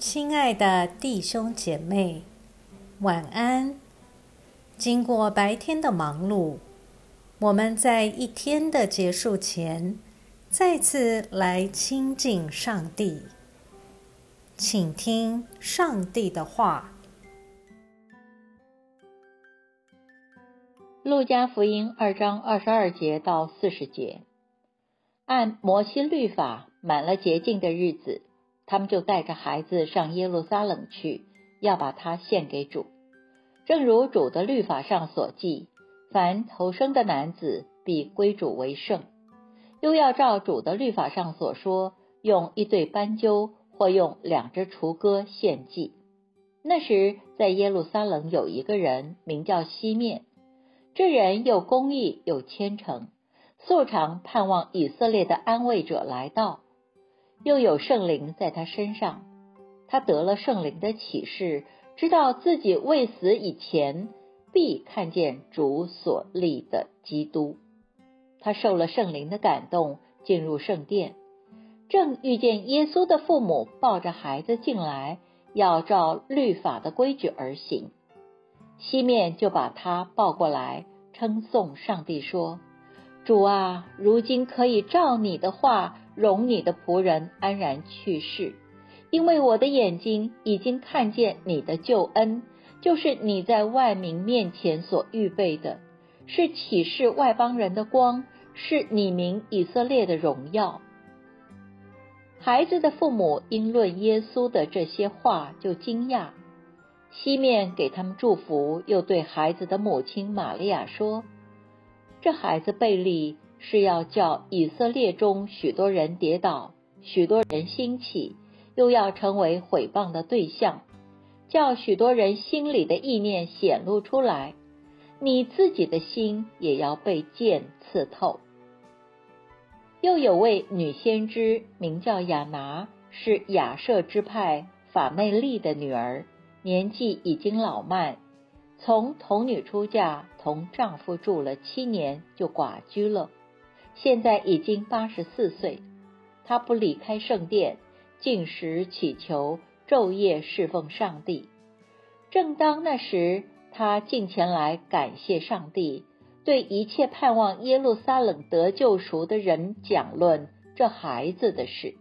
亲爱的弟兄姐妹，晚安。经过白天的忙碌，我们在一天的结束前，再次来亲近上帝，请听上帝的话。路加福音二章二十二节到四十节，按摩西律法，满了洁净的日子。他们就带着孩子上耶路撒冷去，要把他献给主。正如主的律法上所记，凡投生的男子必归主为圣。又要照主的律法上所说，用一对斑鸠或用两只雏鸽献祭。那时在耶路撒冷有一个人名叫西面，这人又公义又虔诚，素常盼望以色列的安慰者来到。又有圣灵在他身上，他得了圣灵的启示，知道自己未死以前必看见主所立的基督。他受了圣灵的感动，进入圣殿，正遇见耶稣的父母抱着孩子进来，要照律法的规矩而行。西面就把他抱过来，称颂上帝说：“主啊，如今可以照你的话。”容你的仆人安然去世，因为我的眼睛已经看见你的救恩，就是你在万民面前所预备的，是启示外邦人的光，是你名以色列的荣耀。孩子的父母因论耶稣的这些话就惊讶，西面给他们祝福，又对孩子的母亲玛利亚说：“这孩子贝利。”是要叫以色列中许多人跌倒，许多人兴起，又要成为毁谤的对象，叫许多人心里的意念显露出来，你自己的心也要被剑刺透。又有位女先知名叫亚拿，是亚舍之派法妹利的女儿，年纪已经老迈，从童女出嫁，同丈夫住了七年，就寡居了。现在已经八十四岁，他不离开圣殿，进食祈求，昼夜侍奉上帝。正当那时，他进前来感谢上帝，对一切盼望耶路撒冷得救赎的人讲论这孩子的事。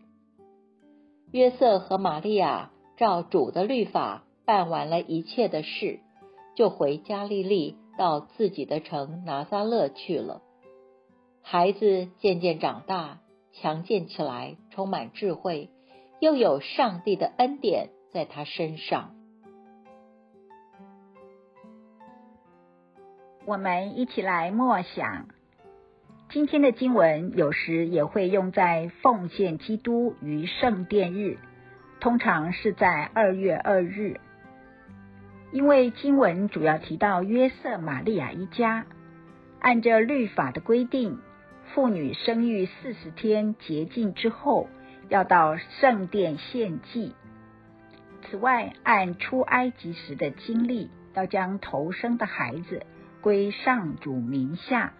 约瑟和玛利亚照主的律法办完了一切的事，就回加利利，到自己的城拿撒勒去了。孩子渐渐长大，强健起来，充满智慧，又有上帝的恩典在他身上。我们一起来默想今天的经文，有时也会用在奉献基督于圣殿日，通常是在二月二日，因为经文主要提到约瑟、玛利亚一家，按照律法的规定。妇女生育四十天洁净之后，要到圣殿献祭。此外，按出埃及时的经历，要将头生的孩子归上主名下，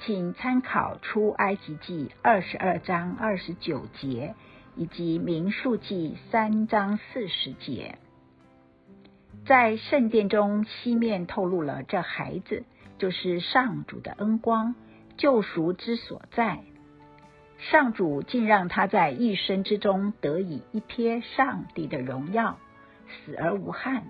请参考出埃及记二十二章二十九节以及民数记三章四十节。在圣殿中，西面透露了这孩子就是上主的恩光。救赎之所在，上主竟让他在一生之中得以一瞥上帝的荣耀，死而无憾。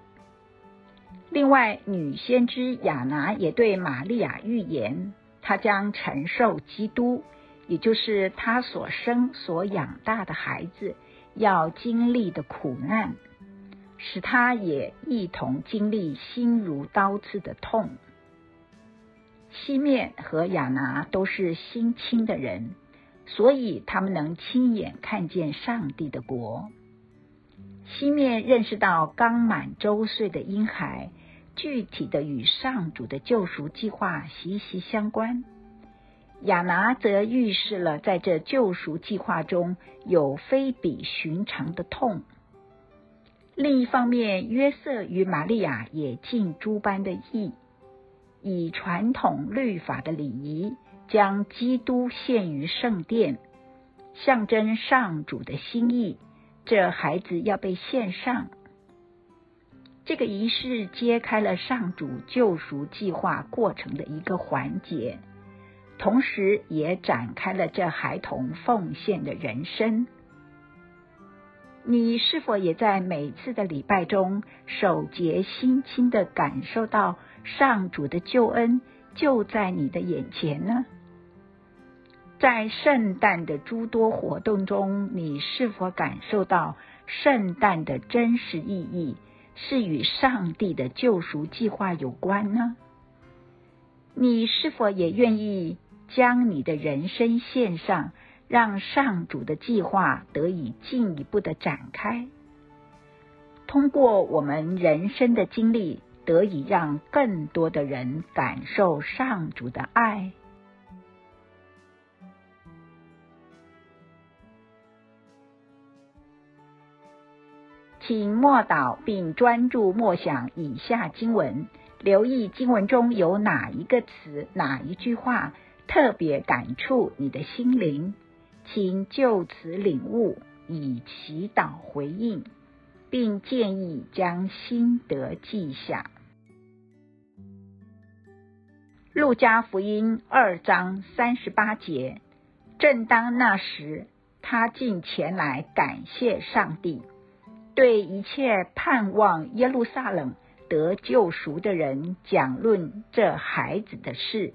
另外，女先知亚拿也对玛利亚预言，她将承受基督，也就是她所生所养大的孩子要经历的苦难，使他也一同经历心如刀刺的痛。西面和亚拿都是心清的人，所以他们能亲眼看见上帝的国。西面认识到刚满周岁的婴孩，具体的与上主的救赎计划息息相关。亚拿则预示了在这救赎计划中有非比寻常的痛。另一方面，约瑟与玛利亚也尽诸般的义。以传统律法的礼仪，将基督献于圣殿，象征上主的心意，这孩子要被献上。这个仪式揭开了上主救赎计划过程的一个环节，同时也展开了这孩童奉献的人生。你是否也在每次的礼拜中守节心清的感受到上主的救恩就在你的眼前呢？在圣诞的诸多活动中，你是否感受到圣诞的真实意义？是与上帝的救赎计划有关呢？你是否也愿意将你的人生献上，让上主的计划得以进一步的展开？通过我们人生的经历，得以让更多的人感受上主的爱。请默祷并专注默想以下经文，留意经文中有哪一个词、哪一句话特别感触你的心灵，请就此领悟，以祈祷回应，并建议将心得记下。路加福音二章三十八节，正当那时，他竟前来感谢上帝。对一切盼望耶路撒冷得救赎的人讲论这孩子的事。